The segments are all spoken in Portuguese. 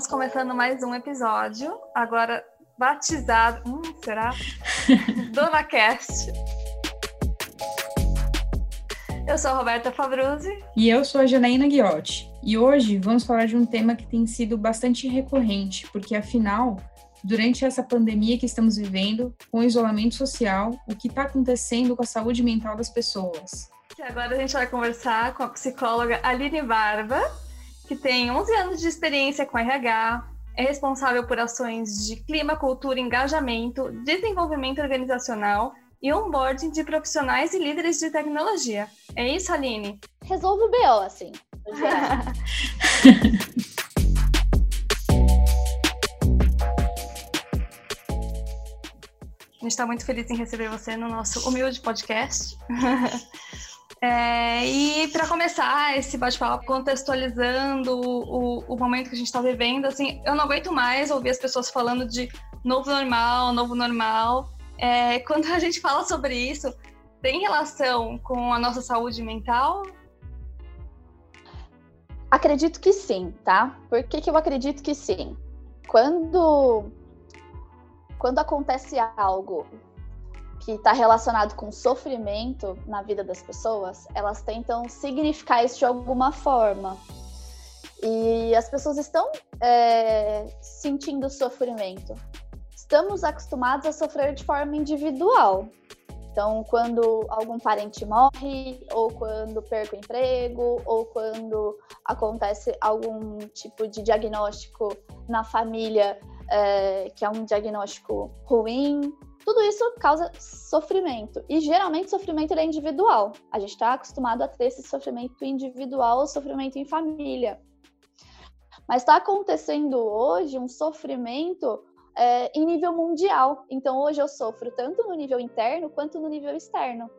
Estamos começando mais um episódio, agora batizado. Hum, será? Dona Cast. Eu sou a Roberta Fabruzzi. E eu sou a Janaína Guiotti. E hoje vamos falar de um tema que tem sido bastante recorrente, porque afinal, durante essa pandemia que estamos vivendo, com o isolamento social, o que está acontecendo com a saúde mental das pessoas? E agora a gente vai conversar com a psicóloga Aline Barba, que tem 11 anos de experiência com RH, é responsável por ações de clima, cultura, engajamento, desenvolvimento organizacional e onboarding de profissionais e líderes de tecnologia. É isso, Aline? Resolve o BO, assim. A gente está muito feliz em receber você no nosso humilde podcast. É, e para começar esse bate-papo, contextualizando o, o, momento que a gente está vivendo, assim, eu não aguento mais ouvir as pessoas falando de novo normal, novo normal. É, quando a gente fala sobre isso, tem relação com a nossa saúde mental? Acredito que sim, tá? Por que, que eu acredito que sim? Quando, quando acontece algo que está relacionado com sofrimento na vida das pessoas, elas tentam significar isso de alguma forma. E as pessoas estão é, sentindo sofrimento. Estamos acostumados a sofrer de forma individual. Então, quando algum parente morre, ou quando perco o emprego, ou quando acontece algum tipo de diagnóstico na família, é, que é um diagnóstico ruim, tudo isso causa sofrimento. E geralmente sofrimento é individual. A gente está acostumado a ter esse sofrimento individual ou sofrimento em família. Mas está acontecendo hoje um sofrimento é, em nível mundial. Então hoje eu sofro tanto no nível interno quanto no nível externo.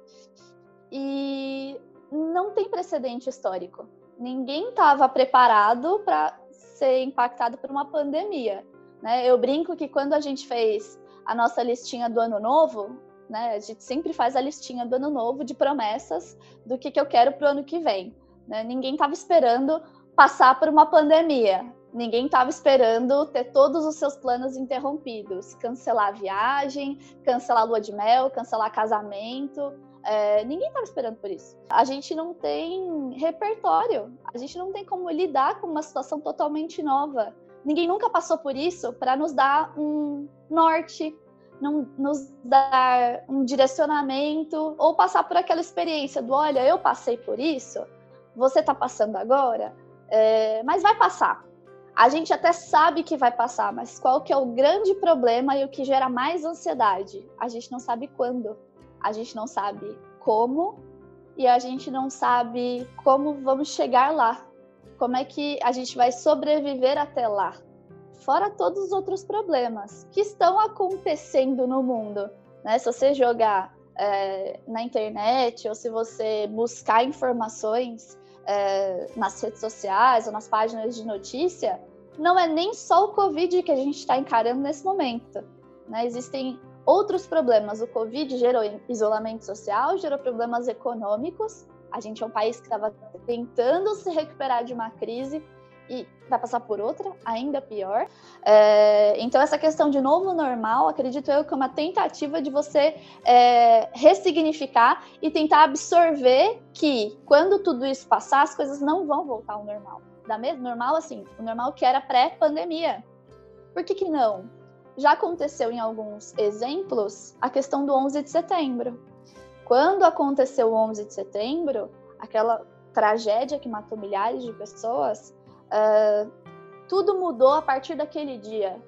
E não tem precedente histórico. Ninguém estava preparado para ser impactado por uma pandemia. Né? Eu brinco que quando a gente fez a nossa listinha do ano novo, né? A gente sempre faz a listinha do ano novo de promessas do que, que eu quero para o ano que vem. Né? Ninguém estava esperando passar por uma pandemia. Ninguém estava esperando ter todos os seus planos interrompidos, cancelar a viagem, cancelar a lua de mel, cancelar casamento. É, ninguém estava esperando por isso. A gente não tem repertório, a gente não tem como lidar com uma situação totalmente nova. Ninguém nunca passou por isso para nos dar um norte, não, nos dar um direcionamento ou passar por aquela experiência do olha, eu passei por isso, você está passando agora, é, mas vai passar. A gente até sabe que vai passar, mas qual que é o grande problema e o que gera mais ansiedade? A gente não sabe quando, a gente não sabe como e a gente não sabe como vamos chegar lá como é que a gente vai sobreviver até lá? Fora todos os outros problemas que estão acontecendo no mundo. Né? Se você jogar é, na internet ou se você buscar informações é, nas redes sociais ou nas páginas de notícia, não é nem só o Covid que a gente está encarando nesse momento. Né? Existem outros problemas. O Covid gerou isolamento social, gerou problemas econômicos, a gente é um país que estava tentando se recuperar de uma crise e vai passar por outra, ainda pior. É, então, essa questão de novo normal, acredito eu que é uma tentativa de você é, ressignificar e tentar absorver que quando tudo isso passar, as coisas não vão voltar ao normal. Da mesma normal, assim, o normal que era pré-pandemia. Por que, que não? Já aconteceu em alguns exemplos a questão do 11 de setembro. Quando aconteceu o 11 de setembro, aquela tragédia que matou milhares de pessoas, uh, tudo mudou a partir daquele dia.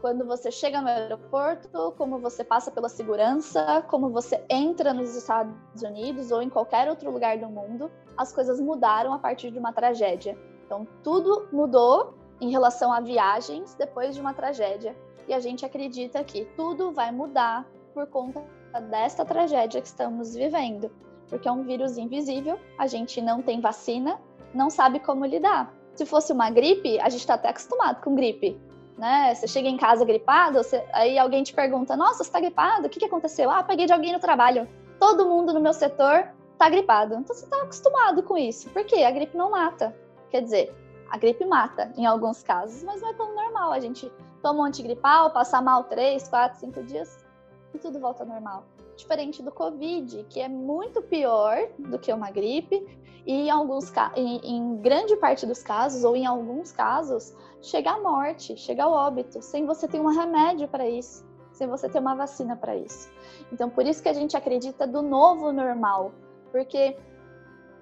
Quando você chega no aeroporto, como você passa pela segurança, como você entra nos Estados Unidos ou em qualquer outro lugar do mundo, as coisas mudaram a partir de uma tragédia. Então, tudo mudou em relação a viagens depois de uma tragédia. E a gente acredita que tudo vai mudar por conta desta tragédia que estamos vivendo, porque é um vírus invisível, a gente não tem vacina, não sabe como lidar. Se fosse uma gripe, a gente está até acostumado com gripe, né? Você chega em casa gripado, você... aí alguém te pergunta: Nossa, você está gripado? O que, que aconteceu? Ah, peguei de alguém no trabalho. Todo mundo no meu setor está gripado. Então você está acostumado com isso. Por quê? A gripe não mata. Quer dizer, A gripe mata em alguns casos, mas não é tão normal. A gente toma um antigripal, passa mal três, quatro, cinco dias e tudo volta ao normal. Diferente do Covid, que é muito pior do que uma gripe, e em, alguns, em, em grande parte dos casos, ou em alguns casos, chega à morte, chega ao óbito, sem você ter um remédio para isso, sem você ter uma vacina para isso. Então, por isso que a gente acredita do novo normal, porque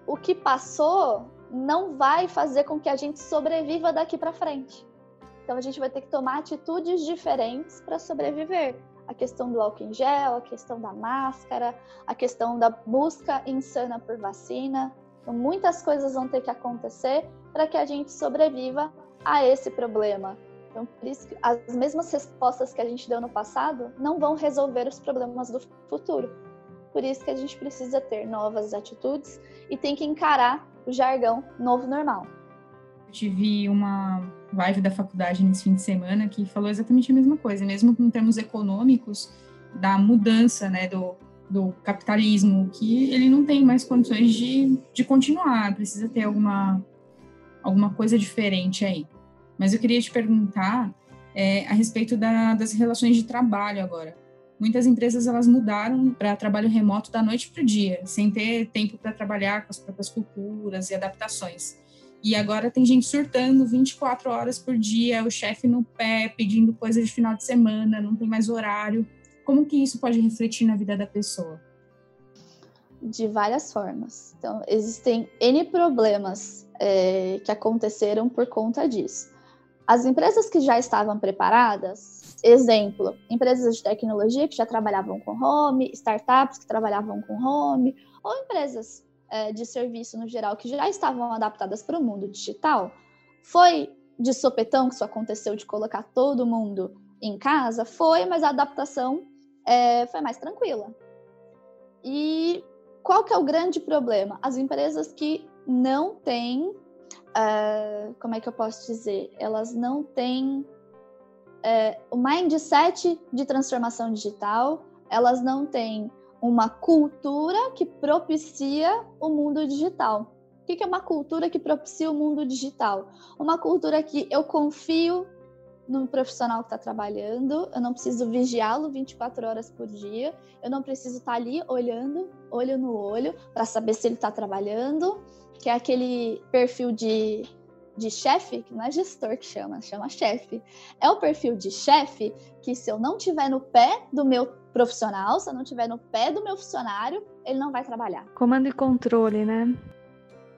o que passou não vai fazer com que a gente sobreviva daqui para frente. Então, a gente vai ter que tomar atitudes diferentes para sobreviver a questão do álcool em gel, a questão da máscara, a questão da busca insana por vacina. Então, muitas coisas vão ter que acontecer para que a gente sobreviva a esse problema. Então, por isso que as mesmas respostas que a gente deu no passado não vão resolver os problemas do futuro. Por isso que a gente precisa ter novas atitudes e tem que encarar o jargão novo normal. Eu tive uma live da faculdade nesse fim de semana que falou exatamente a mesma coisa, mesmo com termos econômicos, da mudança né, do, do capitalismo, que ele não tem mais condições de, de continuar, precisa ter alguma, alguma coisa diferente aí. Mas eu queria te perguntar é, a respeito da, das relações de trabalho agora. Muitas empresas elas mudaram para trabalho remoto da noite para o dia, sem ter tempo para trabalhar com as próprias culturas e adaptações. E agora tem gente surtando 24 horas por dia, o chefe no pé, pedindo coisa de final de semana, não tem mais horário. Como que isso pode refletir na vida da pessoa? De várias formas. Então, existem N problemas é, que aconteceram por conta disso. As empresas que já estavam preparadas, exemplo, empresas de tecnologia que já trabalhavam com home, startups que trabalhavam com home, ou empresas é, de serviço no geral que já estavam adaptadas para o mundo digital, foi de sopetão que isso aconteceu de colocar todo mundo em casa? Foi, mas a adaptação é, foi mais tranquila. E qual que é o grande problema? As empresas que não têm, uh, como é que eu posso dizer? Elas não têm uh, o mindset de transformação digital, elas não têm uma cultura que propicia o mundo digital. O que é uma cultura que propicia o mundo digital? Uma cultura que eu confio no profissional que está trabalhando, eu não preciso vigiá-lo 24 horas por dia, eu não preciso estar tá ali olhando, olho no olho, para saber se ele está trabalhando, que é aquele perfil de, de chefe, que não é gestor que chama, chama chefe. É o perfil de chefe que se eu não tiver no pé do meu profissional, se eu não estiver no pé do meu funcionário, ele não vai trabalhar. Comando e controle, né?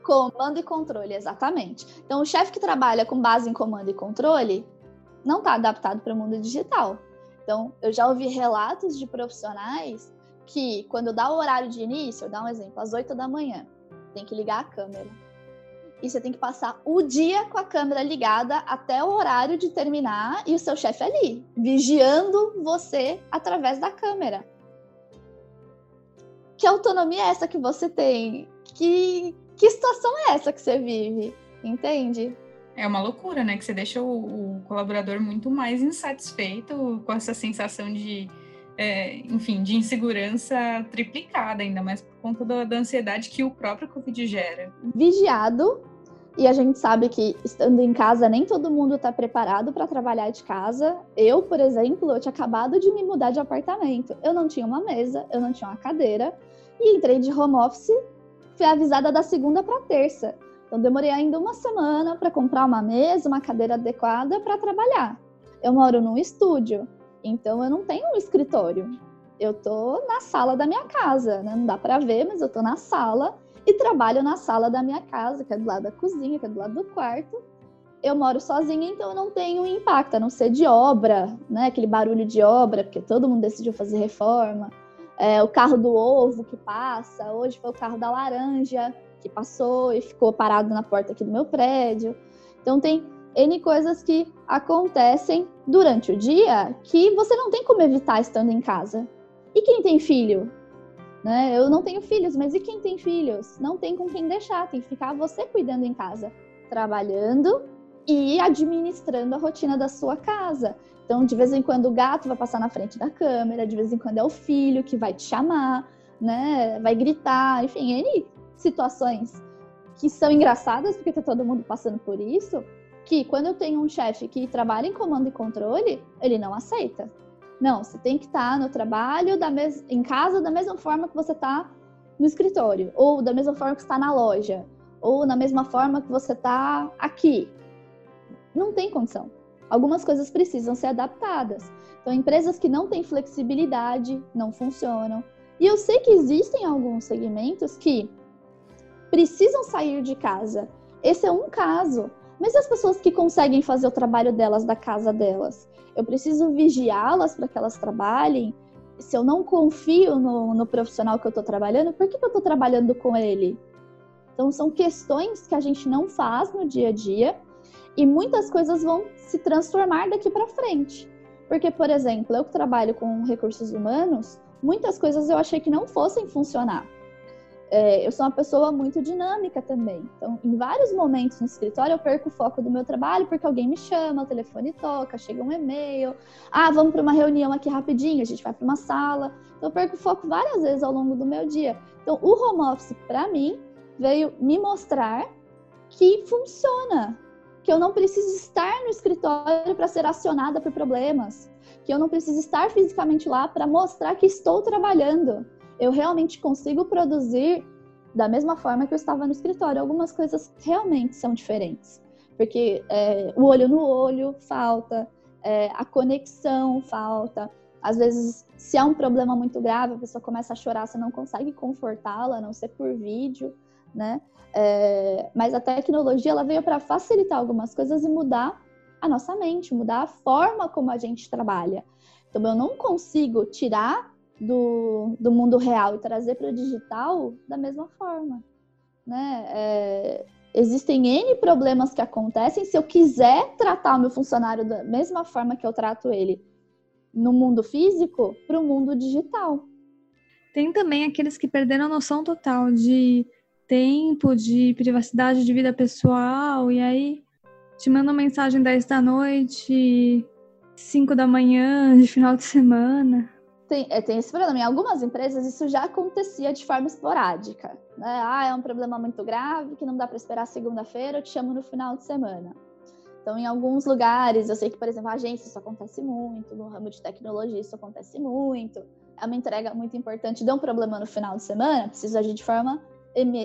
Comando e controle, exatamente. Então, o chefe que trabalha com base em comando e controle não está adaptado para o mundo digital. Então, eu já ouvi relatos de profissionais que, quando dá o horário de início, eu dar um exemplo, às 8 da manhã, tem que ligar a câmera e você tem que passar o dia com a câmera ligada até o horário de terminar e o seu chefe ali, vigiando você através da câmera. Que autonomia é essa que você tem? Que, que situação é essa que você vive? Entende? É uma loucura, né? Que você deixa o, o colaborador muito mais insatisfeito com essa sensação de, é, enfim, de insegurança triplicada, ainda mais por conta da, da ansiedade que o próprio Covid gera. Vigiado e a gente sabe que estando em casa, nem todo mundo está preparado para trabalhar de casa. Eu, por exemplo, eu tinha acabado de me mudar de apartamento. Eu não tinha uma mesa, eu não tinha uma cadeira. E entrei de home office, fui avisada da segunda para terça. Então demorei ainda uma semana para comprar uma mesa, uma cadeira adequada para trabalhar. Eu moro num estúdio, então eu não tenho um escritório. Eu tô na sala da minha casa, né? Não dá para ver, mas eu tô na sala e trabalho na sala da minha casa, que é do lado da cozinha, que é do lado do quarto. Eu moro sozinha, então eu não tenho impacto, a não ser de obra, né? Aquele barulho de obra, porque todo mundo decidiu fazer reforma. É, o carro do ovo que passa, hoje foi o carro da laranja que passou e ficou parado na porta aqui do meu prédio. Então tem N coisas que acontecem durante o dia que você não tem como evitar estando em casa. E quem tem filho? Né? Eu não tenho filhos, mas e quem tem filhos? Não tem com quem deixar, tem que ficar você cuidando em casa, trabalhando e administrando a rotina da sua casa. Então, de vez em quando o gato vai passar na frente da câmera, de vez em quando é o filho que vai te chamar, né? Vai gritar, enfim, N situações que são engraçadas, porque tá todo mundo passando por isso, que quando eu tenho um chefe que trabalha em comando e controle, ele não aceita. Não, você tem que estar tá no trabalho, da mes... em casa, da mesma forma que você está no escritório, ou da mesma forma que está na loja, ou na mesma forma que você está aqui. Não tem condição. Algumas coisas precisam ser adaptadas. Então, empresas que não têm flexibilidade não funcionam. E eu sei que existem alguns segmentos que precisam sair de casa. Esse é um caso. Mas as pessoas que conseguem fazer o trabalho delas da casa delas? Eu preciso vigiá-las para que elas trabalhem? Se eu não confio no, no profissional que eu estou trabalhando, por que, que eu estou trabalhando com ele? Então, são questões que a gente não faz no dia a dia e muitas coisas vão se transformar daqui para frente. Porque, por exemplo, eu que trabalho com recursos humanos, muitas coisas eu achei que não fossem funcionar. É, eu sou uma pessoa muito dinâmica também. Então, em vários momentos no escritório, eu perco o foco do meu trabalho porque alguém me chama, o telefone toca, chega um e-mail. Ah, vamos para uma reunião aqui rapidinho, a gente vai para uma sala. Então, eu perco o foco várias vezes ao longo do meu dia. Então, o home office, para mim, veio me mostrar que funciona, que eu não preciso estar no escritório para ser acionada por problemas, que eu não preciso estar fisicamente lá para mostrar que estou trabalhando. Eu realmente consigo produzir da mesma forma que eu estava no escritório. Algumas coisas realmente são diferentes, porque é, o olho no olho falta, é, a conexão falta. Às vezes, se há um problema muito grave, a pessoa começa a chorar, você não consegue confortá-la, a não ser por vídeo né? É, mas a tecnologia ela veio para facilitar algumas coisas e mudar a nossa mente, mudar a forma como a gente trabalha. Então eu não consigo tirar do, do mundo real e trazer para o digital da mesma forma, né? É, existem N problemas que acontecem. Se eu quiser tratar o meu funcionário da mesma forma que eu trato ele no mundo físico, para o mundo digital. Tem também aqueles que perderam a noção total de tempo de privacidade de vida pessoal, e aí te manda uma mensagem 10 da noite, 5 da manhã, de final de semana. Tem, é, tem esse problema. Em algumas empresas isso já acontecia de forma esporádica. Né? Ah, é um problema muito grave que não dá para esperar segunda-feira, eu te chamo no final de semana. Então, em alguns lugares, eu sei que, por exemplo, agência isso acontece muito, no ramo de tecnologia isso acontece muito. É uma entrega muito importante, deu um problema no final de semana, precisa agir de forma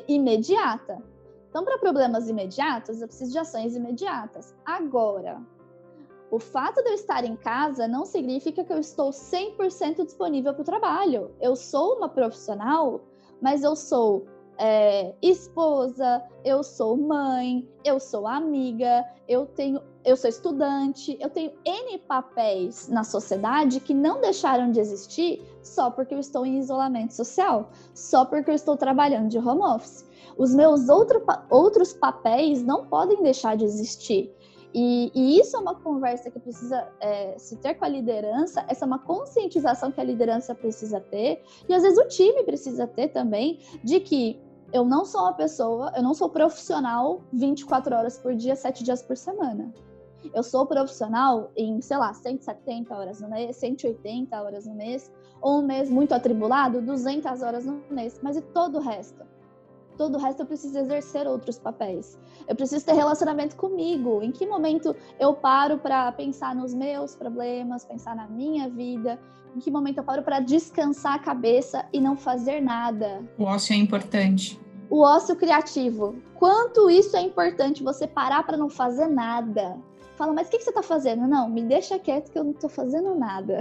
imediata. Então, para problemas imediatos, eu preciso de ações imediatas. Agora, o fato de eu estar em casa não significa que eu estou 100% disponível para o trabalho. Eu sou uma profissional, mas eu sou é, esposa, eu sou mãe, eu sou amiga, eu tenho, eu sou estudante, eu tenho N papéis na sociedade que não deixaram de existir só porque eu estou em isolamento social, só porque eu estou trabalhando de home office. Os meus outro, outros papéis não podem deixar de existir. E, e, isso é uma conversa que precisa é, se ter com a liderança, essa é uma conscientização que a liderança precisa ter, e às vezes o time precisa ter também, de que eu não sou uma pessoa, eu não sou profissional 24 horas por dia, 7 dias por semana. Eu sou profissional em, sei lá, 170 horas no mês, 180 horas no mês, ou um mês muito atribulado, 200 horas no mês, mas e todo o resto? Todo o resto eu preciso exercer outros papéis. Eu preciso ter relacionamento comigo. Em que momento eu paro para pensar nos meus problemas, pensar na minha vida? Em que momento eu paro para descansar a cabeça e não fazer nada? O ócio é importante. O ócio criativo. Quanto isso é importante você parar para não fazer nada? Fala, mas o que, que você está fazendo? Não, me deixa quieto que eu não estou fazendo nada.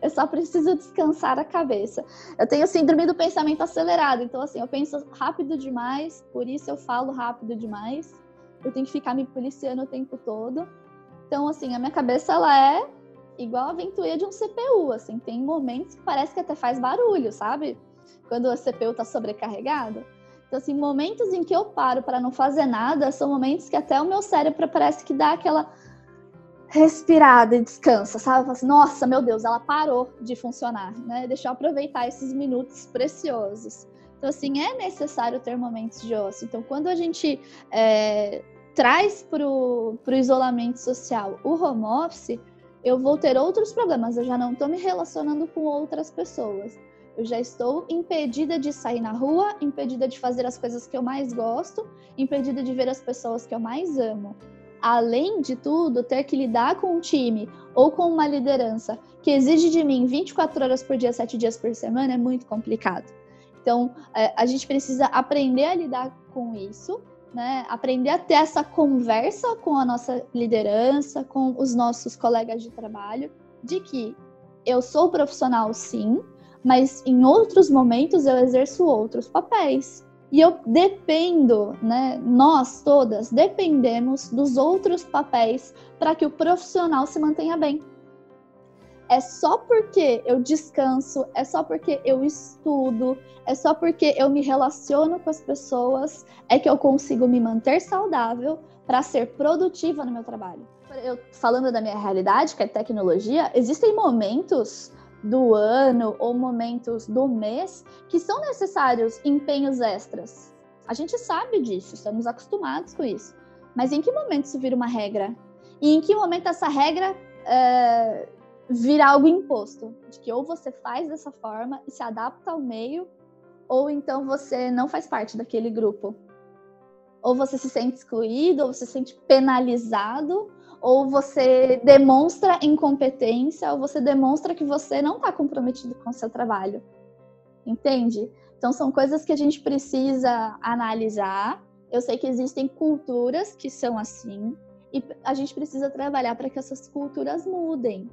Eu só preciso descansar a cabeça. Eu tenho síndrome do pensamento acelerado, então assim, eu penso rápido demais, por isso eu falo rápido demais. Eu tenho que ficar me policiando o tempo todo. Então, assim, a minha cabeça ela é igual a ventoinha de um CPU, assim, tem momentos que parece que até faz barulho, sabe? Quando o CPU tá sobrecarregado. Então, assim, momentos em que eu paro para não fazer nada são momentos que até o meu cérebro parece que dá aquela respirada e descansa, sabe? Assim, Nossa, meu Deus, ela parou de funcionar, né? Deixa eu aproveitar esses minutos preciosos. Então, assim, é necessário ter momentos de ócio. Então, quando a gente é, traz para o isolamento social o home office, eu vou ter outros problemas. Eu já não estou me relacionando com outras pessoas. Eu já estou impedida de sair na rua, impedida de fazer as coisas que eu mais gosto, impedida de ver as pessoas que eu mais amo. Além de tudo, ter que lidar com um time ou com uma liderança que exige de mim 24 horas por dia, 7 dias por semana é muito complicado. Então, é, a gente precisa aprender a lidar com isso, né? Aprender a ter essa conversa com a nossa liderança, com os nossos colegas de trabalho, de que eu sou profissional sim, mas em outros momentos eu exerço outros papéis. E eu dependo, né? Nós todas dependemos dos outros papéis para que o profissional se mantenha bem. É só porque eu descanso, é só porque eu estudo, é só porque eu me relaciono com as pessoas, é que eu consigo me manter saudável para ser produtiva no meu trabalho. Eu falando da minha realidade, que é tecnologia, existem momentos do ano ou momentos do mês que são necessários empenhos extras. A gente sabe disso, estamos acostumados com isso. Mas em que momento isso vira uma regra? E em que momento essa regra é, vira algo imposto? De que ou você faz dessa forma e se adapta ao meio, ou então você não faz parte daquele grupo. Ou você se sente excluído, ou você se sente penalizado, ou você demonstra incompetência, ou você demonstra que você não está comprometido com o seu trabalho. Entende? Então, são coisas que a gente precisa analisar. Eu sei que existem culturas que são assim, e a gente precisa trabalhar para que essas culturas mudem.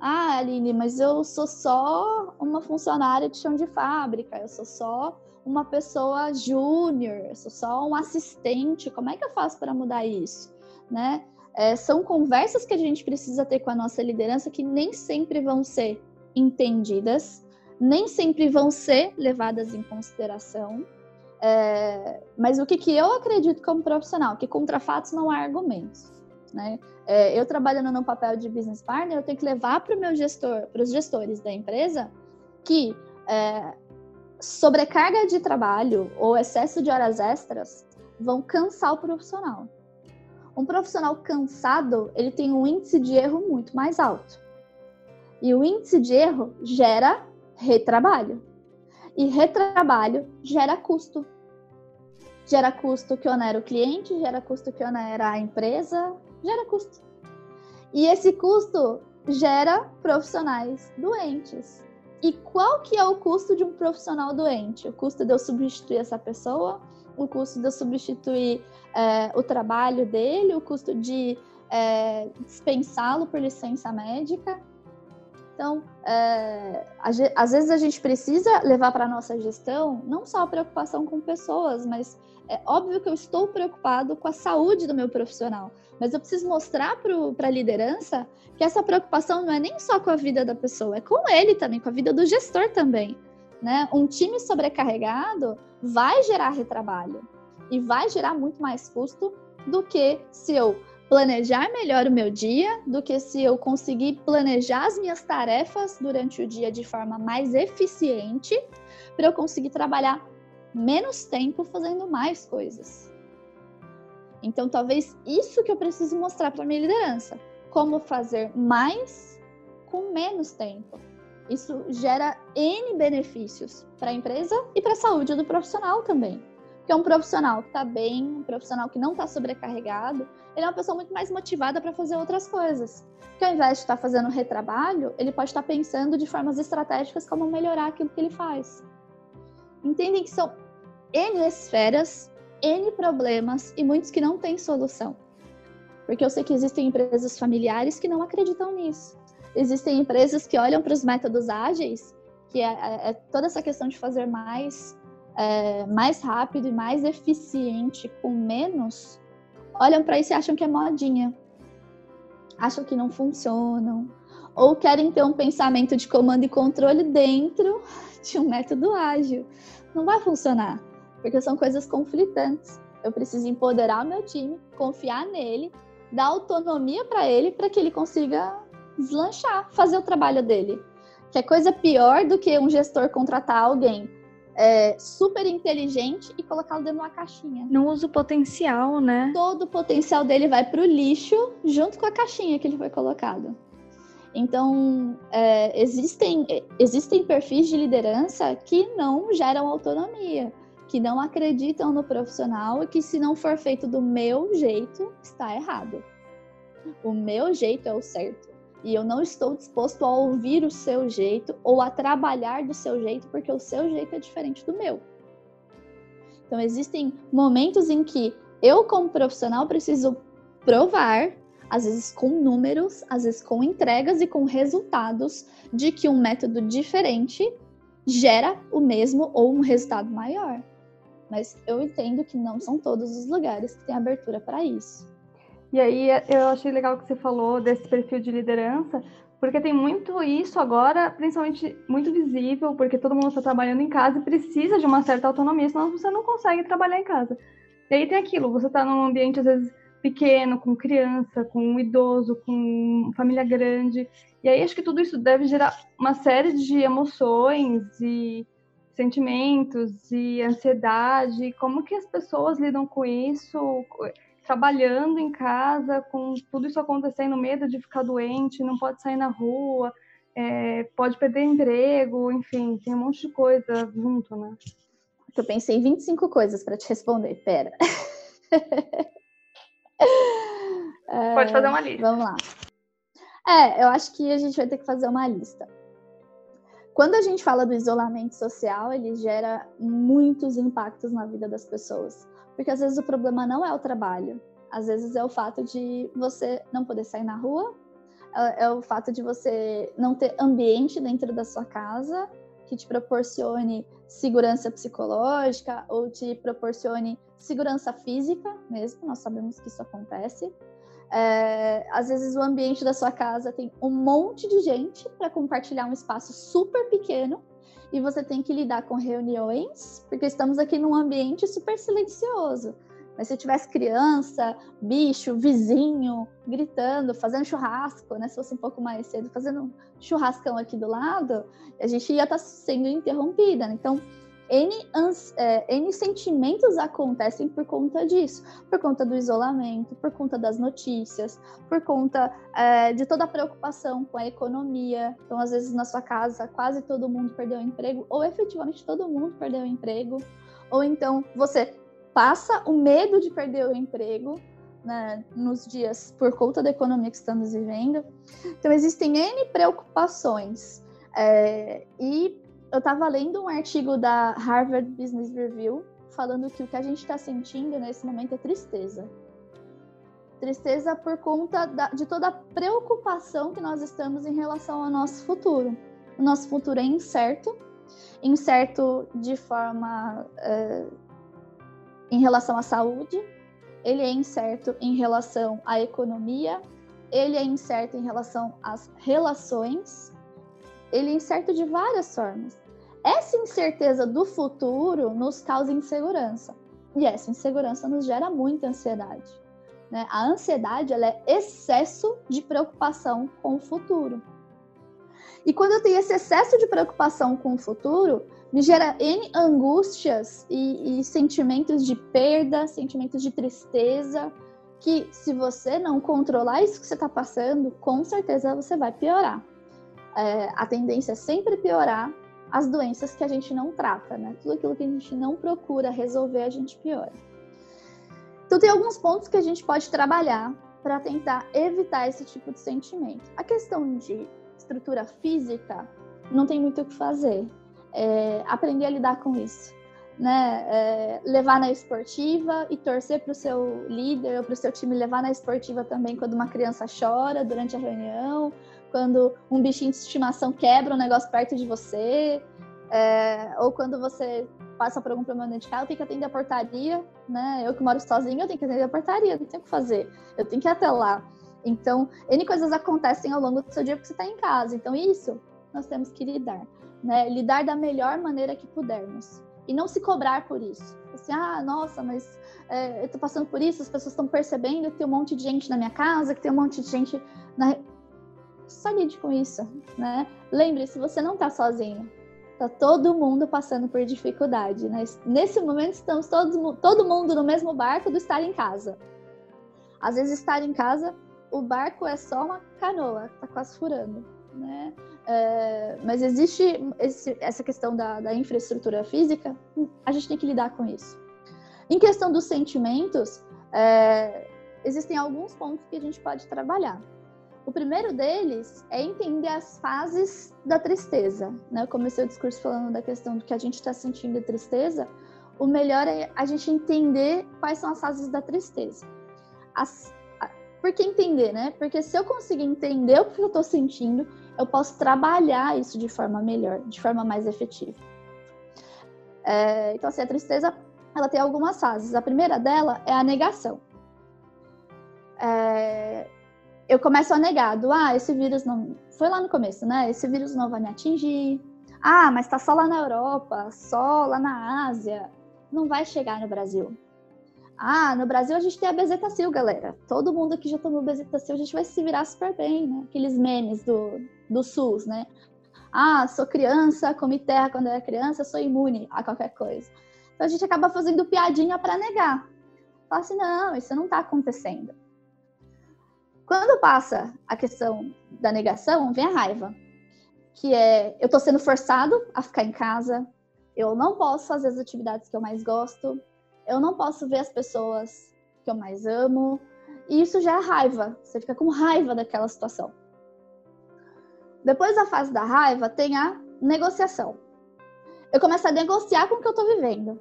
Ah, Aline, mas eu sou só uma funcionária de chão de fábrica, eu sou só uma pessoa júnior, eu sou só um assistente. Como é que eu faço para mudar isso? Né? É, são conversas que a gente precisa ter com a nossa liderança que nem sempre vão ser entendidas, nem sempre vão ser levadas em consideração. É, mas o que, que eu acredito como profissional? Que contra fatos não há argumentos. Né? É, eu trabalhando no papel de business partner, eu tenho que levar para meu gestor, para os gestores da empresa, que é, sobrecarga de trabalho ou excesso de horas extras vão cansar o profissional. Um profissional cansado, ele tem um índice de erro muito mais alto. E o índice de erro gera retrabalho. E retrabalho gera custo. Gera custo que onera o cliente, gera custo que onera a empresa, gera custo. E esse custo gera profissionais doentes. E qual que é o custo de um profissional doente? O custo de eu substituir essa pessoa o custo de eu substituir é, o trabalho dele, o custo de é, dispensá-lo por licença médica. Então, é, às vezes a gente precisa levar para a nossa gestão não só a preocupação com pessoas, mas é óbvio que eu estou preocupado com a saúde do meu profissional, mas eu preciso mostrar para a liderança que essa preocupação não é nem só com a vida da pessoa, é com ele também, com a vida do gestor também. Né? Um time sobrecarregado vai gerar retrabalho e vai gerar muito mais custo do que se eu planejar melhor o meu dia, do que se eu conseguir planejar as minhas tarefas durante o dia de forma mais eficiente, para eu conseguir trabalhar menos tempo fazendo mais coisas. Então, talvez isso que eu preciso mostrar para minha liderança, como fazer mais com menos tempo. Isso gera N benefícios para a empresa e para a saúde do profissional também. Porque um profissional que está bem, um profissional que não está sobrecarregado, ele é uma pessoa muito mais motivada para fazer outras coisas. Porque ao invés de estar tá fazendo retrabalho, ele pode estar tá pensando de formas estratégicas como melhorar aquilo que ele faz. Entendem que são N esferas, N problemas e muitos que não têm solução. Porque eu sei que existem empresas familiares que não acreditam nisso existem empresas que olham para os métodos ágeis, que é, é, é, toda essa questão de fazer mais, é, mais rápido e mais eficiente com menos, olham para isso e acham que é modinha. Acham que não funcionam. Ou querem ter um pensamento de comando e controle dentro de um método ágil. Não vai funcionar, porque são coisas conflitantes. Eu preciso empoderar o meu time, confiar nele, dar autonomia para ele, para que ele consiga deslanchar, fazer o trabalho dele. Que é coisa pior do que um gestor contratar alguém é, super inteligente e colocá-lo dentro de uma caixinha. Não usa o potencial, né? Todo o potencial dele vai para o lixo junto com a caixinha que ele foi colocado. Então, é, existem, existem perfis de liderança que não geram autonomia, que não acreditam no profissional e que, se não for feito do meu jeito, está errado. O meu jeito é o certo. E eu não estou disposto a ouvir o seu jeito ou a trabalhar do seu jeito, porque o seu jeito é diferente do meu. Então, existem momentos em que eu, como profissional, preciso provar, às vezes com números, às vezes com entregas e com resultados, de que um método diferente gera o mesmo ou um resultado maior. Mas eu entendo que não são todos os lugares que têm abertura para isso. E aí eu achei legal que você falou desse perfil de liderança, porque tem muito isso agora, principalmente muito visível, porque todo mundo está trabalhando em casa e precisa de uma certa autonomia, senão você não consegue trabalhar em casa. E aí tem aquilo, você está num ambiente às vezes pequeno, com criança, com um idoso, com família grande. E aí acho que tudo isso deve gerar uma série de emoções e sentimentos e ansiedade. Como que as pessoas lidam com isso? Trabalhando em casa, com tudo isso acontecendo, medo de ficar doente, não pode sair na rua, é, pode perder emprego, enfim, tem um monte de coisa junto, né? Eu pensei em 25 coisas para te responder, pera. Pode fazer uma lista. Vamos lá. É, eu acho que a gente vai ter que fazer uma lista. Quando a gente fala do isolamento social, ele gera muitos impactos na vida das pessoas. Porque às vezes o problema não é o trabalho, às vezes é o fato de você não poder sair na rua, é, é o fato de você não ter ambiente dentro da sua casa que te proporcione segurança psicológica ou te proporcione segurança física mesmo, nós sabemos que isso acontece. É, às vezes o ambiente da sua casa tem um monte de gente para compartilhar um espaço super pequeno e você tem que lidar com reuniões, porque estamos aqui num ambiente super silencioso. Mas se tivesse criança, bicho, vizinho, gritando, fazendo churrasco, né? Se fosse um pouco mais cedo, fazendo churrascão aqui do lado, a gente ia estar tá sendo interrompida. Né? Então, N, é, N sentimentos acontecem por conta disso, por conta do isolamento, por conta das notícias, por conta é, de toda a preocupação com a economia. Então, às vezes, na sua casa, quase todo mundo perdeu o emprego, ou efetivamente todo mundo perdeu o emprego, ou então você passa o medo de perder o emprego né, nos dias por conta da economia que estamos vivendo. Então, existem N preocupações. É, e eu estava lendo um artigo da Harvard Business Review falando que o que a gente está sentindo nesse momento é tristeza. Tristeza por conta da, de toda a preocupação que nós estamos em relação ao nosso futuro. O nosso futuro é incerto, incerto de forma. É, em relação à saúde, ele é incerto em relação à economia, ele é incerto em relação às relações, ele é incerto de várias formas. Essa incerteza do futuro nos causa insegurança. E essa insegurança nos gera muita ansiedade. Né? A ansiedade ela é excesso de preocupação com o futuro. E quando eu tenho esse excesso de preocupação com o futuro, me gera N angústias e, e sentimentos de perda, sentimentos de tristeza, que se você não controlar isso que você está passando, com certeza você vai piorar. É, a tendência é sempre piorar as doenças que a gente não trata, né? Tudo aquilo que a gente não procura resolver, a gente piora. Então, tem alguns pontos que a gente pode trabalhar para tentar evitar esse tipo de sentimento. A questão de estrutura física, não tem muito o que fazer é, aprender a lidar com isso. Né? É, levar na esportiva e torcer para o seu líder ou para o seu time levar na esportiva também quando uma criança chora durante a reunião, quando um bichinho de estimação quebra um negócio perto de você, é, ou quando você passa por algum problema dentro de casa, tenho que atender a portaria, né? Eu que moro sozinha, eu tenho que atender a portaria, não tenho o que fazer, eu tenho que ir até lá. Então, N coisas acontecem ao longo do seu dia porque você está em casa. Então, isso nós temos que lidar né? Lidar da melhor maneira que pudermos. E não se cobrar por isso. Assim, ah, nossa, mas é, eu tô passando por isso, as pessoas estão percebendo que tem um monte de gente na minha casa, que tem um monte de gente na. Só lide com isso, né? Lembre-se, você não tá sozinho. Tá todo mundo passando por dificuldade, né? Nesse momento estamos todos, todo mundo no mesmo barco do estar em casa. Às vezes estar em casa o barco é só uma canoa, tá quase furando, né? É, mas existe esse, essa questão da, da, infraestrutura física, a gente tem que lidar com isso. Em questão dos sentimentos, é, existem alguns pontos que a gente pode trabalhar. O primeiro deles é entender as fases da tristeza. Né? Eu comecei o discurso falando da questão do que a gente está sentindo de tristeza. O melhor é a gente entender quais são as fases da tristeza. As, por que entender, né? Porque se eu conseguir entender o que eu estou sentindo, eu posso trabalhar isso de forma melhor, de forma mais efetiva. É, então, assim, a tristeza, ela tem algumas fases. A primeira dela é a negação. É, eu começo a negar, do, ah, esse vírus não... Foi lá no começo, né? Esse vírus não vai me atingir. Ah, mas tá só lá na Europa, só lá na Ásia. Não vai chegar no Brasil. Ah, no Brasil a gente tem a bezetacil, galera. Todo mundo aqui já tomou bezetacil, a gente vai se virar super bem, né? Aqueles memes do, do SUS, né? Ah, sou criança, comi terra quando era criança, sou imune a qualquer coisa. Então a gente acaba fazendo piadinha para negar. Fala assim, não, isso não tá acontecendo. Quando passa a questão da negação, vem a raiva. Que é, eu tô sendo forçado a ficar em casa, eu não posso fazer as atividades que eu mais gosto, eu não posso ver as pessoas que eu mais amo. E isso já é raiva. Você fica com raiva daquela situação. Depois da fase da raiva, tem a negociação. Eu começo a negociar com o que eu tô vivendo,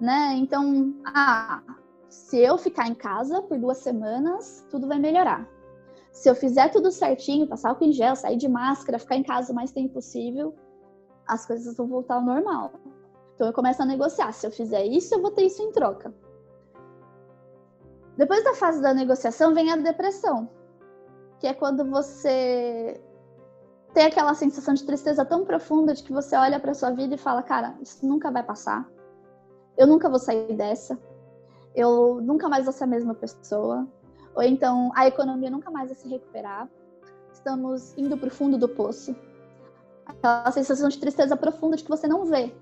né? Então, ah, se eu ficar em casa por duas semanas, tudo vai melhorar. Se eu fizer tudo certinho, passar álcool em gel, sair de máscara, ficar em casa o mais tempo possível, as coisas vão voltar ao normal. Então eu começo a negociar. Se eu fizer isso, eu vou ter isso em troca. Depois da fase da negociação vem a depressão, que é quando você tem aquela sensação de tristeza tão profunda de que você olha para sua vida e fala: "Cara, isso nunca vai passar. Eu nunca vou sair dessa. Eu nunca mais vou ser a mesma pessoa. Ou então a economia nunca mais vai se recuperar. Estamos indo para o fundo do poço. Aquela sensação de tristeza profunda de que você não vê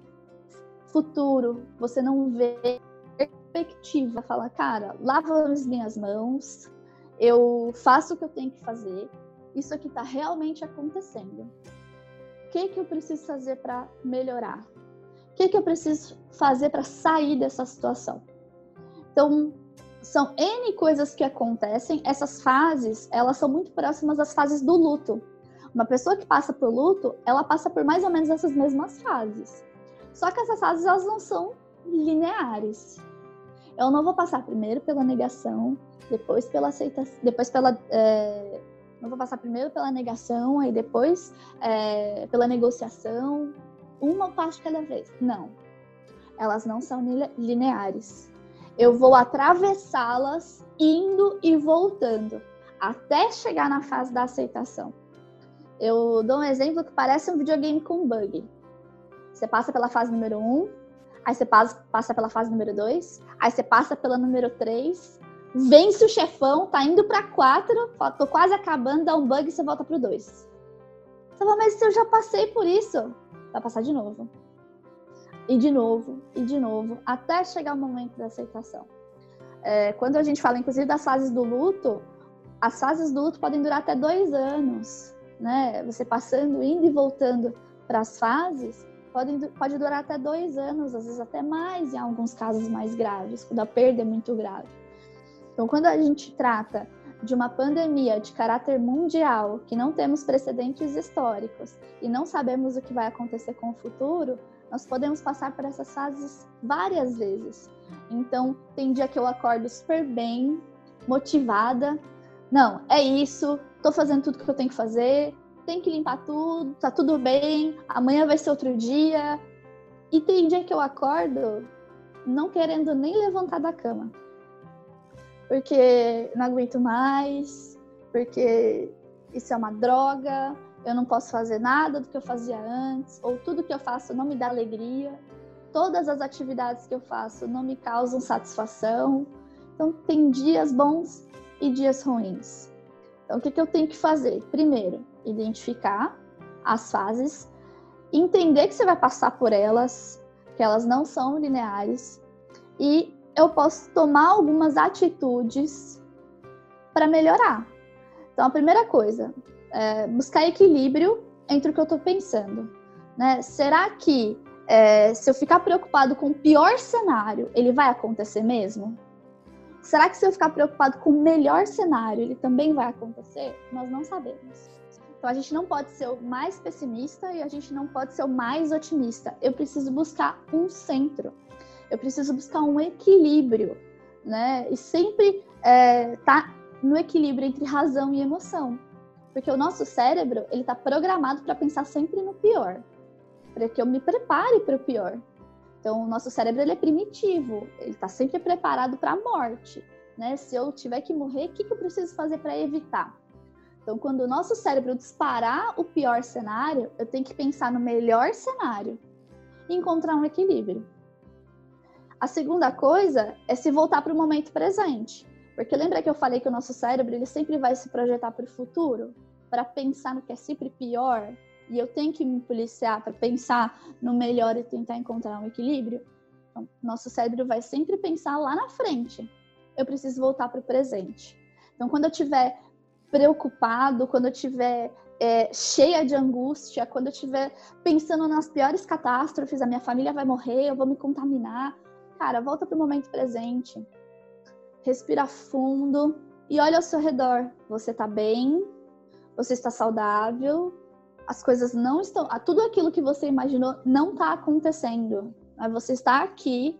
futuro, você não vê perspectiva, fala, cara, lava as minhas mãos, eu faço o que eu tenho que fazer, isso aqui está realmente acontecendo. O que, que eu preciso fazer para melhorar? O que, que eu preciso fazer para sair dessa situação? Então, são N coisas que acontecem. Essas fases, elas são muito próximas às fases do luto. Uma pessoa que passa por luto, ela passa por mais ou menos essas mesmas fases. Só que essas fases elas não são lineares. Eu não vou passar primeiro pela negação, depois pela aceitação, depois pela é, vou passar primeiro pela negação, aí depois é, pela negociação, uma parte cada vez. Não, elas não são lineares. Eu vou atravessá-las indo e voltando até chegar na fase da aceitação. Eu dou um exemplo que parece um videogame com bug. Você passa pela fase número 1, um, aí você passa, pela fase número 2, aí você passa pela número 3, vence o chefão, tá indo pra 4, tô quase acabando, dá um bug e você volta pro 2. Você fala, mas eu já passei por isso, vai passar de novo. E de novo, e de novo, até chegar o momento da aceitação. É, quando a gente fala, inclusive, das fases do luto, as fases do luto podem durar até dois anos, né? Você passando, indo e voltando para as fases, pode, pode durar até dois anos, às vezes até mais, em alguns casos mais graves, quando a perda é muito grave. Então, quando a gente trata de uma pandemia de caráter mundial, que não temos precedentes históricos e não sabemos o que vai acontecer com o futuro, nós podemos passar por essas fases várias vezes. Então, tem dia que eu acordo super bem, motivada. Não, é isso, tô fazendo tudo que eu tenho que fazer, tem que limpar tudo, tá tudo bem, amanhã vai ser outro dia. E tem dia que eu acordo não querendo nem levantar da cama. Porque não aguento mais, porque isso é uma droga, eu não posso fazer nada do que eu fazia antes, ou tudo que eu faço não me dá alegria, todas as atividades que eu faço não me causam satisfação. Então, tem dias bons e dias ruins. Então, o que, que eu tenho que fazer? Primeiro, identificar as fases, entender que você vai passar por elas, que elas não são lineares, e eu posso tomar algumas atitudes para melhorar. Então, a primeira coisa, é buscar equilíbrio entre o que eu estou pensando. Né? Será que é, se eu ficar preocupado com o pior cenário, ele vai acontecer mesmo? Será que se eu ficar preocupado com o melhor cenário, ele também vai acontecer? Nós não sabemos. Então a gente não pode ser o mais pessimista e a gente não pode ser o mais otimista. Eu preciso buscar um centro. Eu preciso buscar um equilíbrio, né? E sempre é, tá no equilíbrio entre razão e emoção, porque o nosso cérebro ele está programado para pensar sempre no pior, para que eu me prepare para o pior. Então o nosso cérebro ele é primitivo, ele está sempre preparado para a morte, né? Se eu tiver que morrer, o que, que eu preciso fazer para evitar? Então, quando o nosso cérebro disparar o pior cenário, eu tenho que pensar no melhor cenário e encontrar um equilíbrio. A segunda coisa é se voltar para o momento presente. Porque lembra que eu falei que o nosso cérebro ele sempre vai se projetar para o futuro, para pensar no que é sempre pior, e eu tenho que me policiar para pensar no melhor e tentar encontrar um equilíbrio? Então, nosso cérebro vai sempre pensar lá na frente. Eu preciso voltar para o presente. Então, quando eu tiver preocupado, quando eu estiver é, cheia de angústia, quando eu estiver pensando nas piores catástrofes, a minha família vai morrer, eu vou me contaminar. Cara, volta para o momento presente. Respira fundo e olha ao seu redor. Você está bem? Você está saudável? As coisas não estão. Tudo aquilo que você imaginou não está acontecendo. Você está aqui,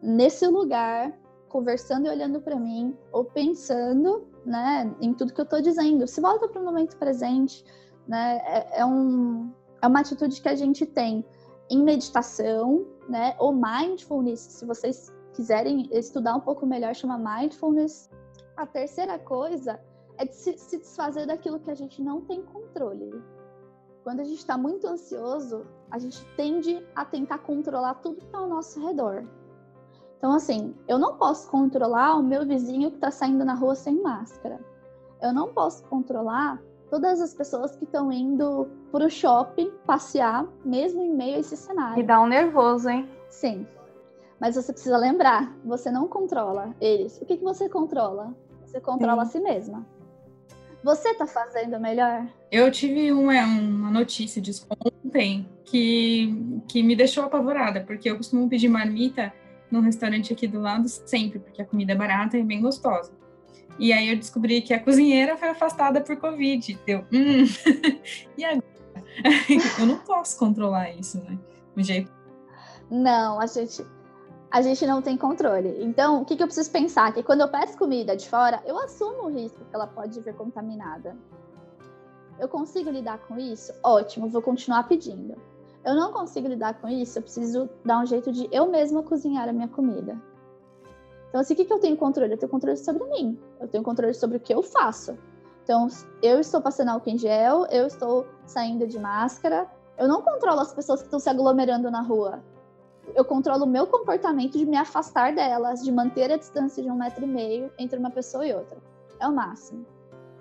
nesse lugar, conversando e olhando para mim, ou pensando né, em tudo que eu estou dizendo. Se volta para o momento presente, né, é, é, um, é uma atitude que a gente tem em meditação, né, ou mindfulness, se vocês quiserem estudar um pouco melhor, chama mindfulness. A terceira coisa é de se, se desfazer daquilo que a gente não tem controle. Quando a gente está muito ansioso, a gente tende a tentar controlar tudo que está ao nosso redor. Então, assim, eu não posso controlar o meu vizinho que está saindo na rua sem máscara. Eu não posso controlar todas as pessoas que estão indo para o shopping passear, mesmo em meio a esse cenário. E dá um nervoso, hein? Sim. Mas você precisa lembrar, você não controla eles. O que, que você controla? Você controla a si mesma. Você tá fazendo melhor? Eu tive uma, uma notícia de ontem que, que me deixou apavorada, porque eu costumo pedir marmita num restaurante aqui do lado sempre, porque a comida é barata e bem gostosa. E aí eu descobri que a cozinheira foi afastada por Covid. Deu, hum, e agora? eu não posso controlar isso, né? Jeito. Não, a gente, a gente não tem controle. Então, o que, que eu preciso pensar? Que quando eu peço comida de fora, eu assumo o risco que ela pode vir contaminada. Eu consigo lidar com isso? Ótimo, vou continuar pedindo eu não consigo lidar com isso, eu preciso dar um jeito de eu mesma cozinhar a minha comida. Então, assim, o que, que eu tenho controle? Eu tenho controle sobre mim, eu tenho controle sobre o que eu faço. Então, eu estou passando álcool em gel, eu estou saindo de máscara, eu não controlo as pessoas que estão se aglomerando na rua. Eu controlo o meu comportamento de me afastar delas, de manter a distância de um metro e meio entre uma pessoa e outra. É o máximo.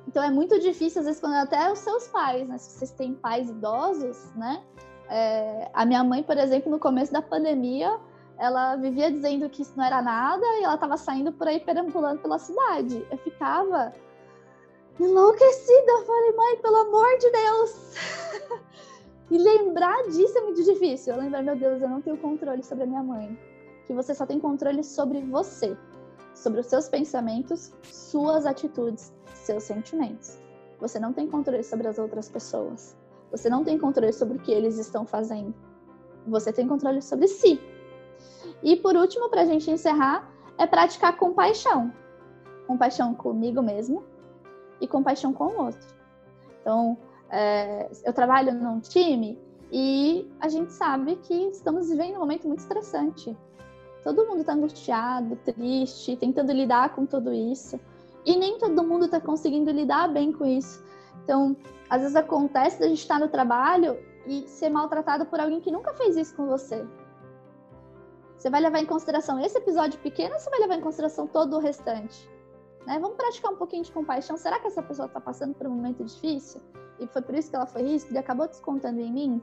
Então é muito difícil, às vezes, quando até os seus pais, né? Se vocês têm pais idosos, né? É, a minha mãe, por exemplo, no começo da pandemia, ela vivia dizendo que isso não era nada e ela estava saindo por aí perambulando pela cidade. Eu ficava enlouquecida. Eu falei, mãe, pelo amor de Deus! e lembrar disso é muito difícil. Eu lembrar, meu Deus, eu não tenho controle sobre a minha mãe. Que você só tem controle sobre você, sobre os seus pensamentos, suas atitudes, seus sentimentos. Você não tem controle sobre as outras pessoas. Você não tem controle sobre o que eles estão fazendo. Você tem controle sobre si. E por último, para a gente encerrar, é praticar compaixão. Compaixão comigo mesmo e compaixão com o outro. Então, é, eu trabalho num time e a gente sabe que estamos vivendo um momento muito estressante. Todo mundo está angustiado, triste, tentando lidar com tudo isso. E nem todo mundo está conseguindo lidar bem com isso. Então, às vezes acontece da gente estar no trabalho e ser maltratado por alguém que nunca fez isso com você. Você vai levar em consideração esse episódio pequeno ou você vai levar em consideração todo o restante? Né? Vamos praticar um pouquinho de compaixão. Será que essa pessoa está passando por um momento difícil e foi por isso que ela foi ríspida e acabou descontando em mim?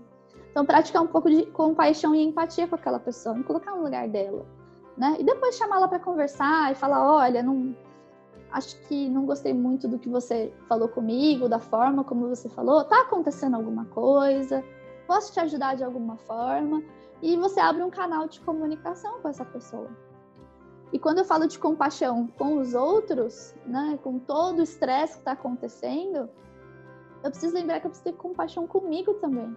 Então, praticar um pouco de compaixão e empatia com aquela pessoa, me colocar no lugar dela. Né? E depois chamar ela para conversar e falar: olha, não, acho que não gostei muito do que você falou comigo, da forma como você falou. Tá acontecendo alguma coisa? Posso te ajudar de alguma forma? E você abre um canal de comunicação com essa pessoa. E quando eu falo de compaixão com os outros, né, com todo o estresse que está acontecendo, eu preciso lembrar que eu preciso ter compaixão comigo também.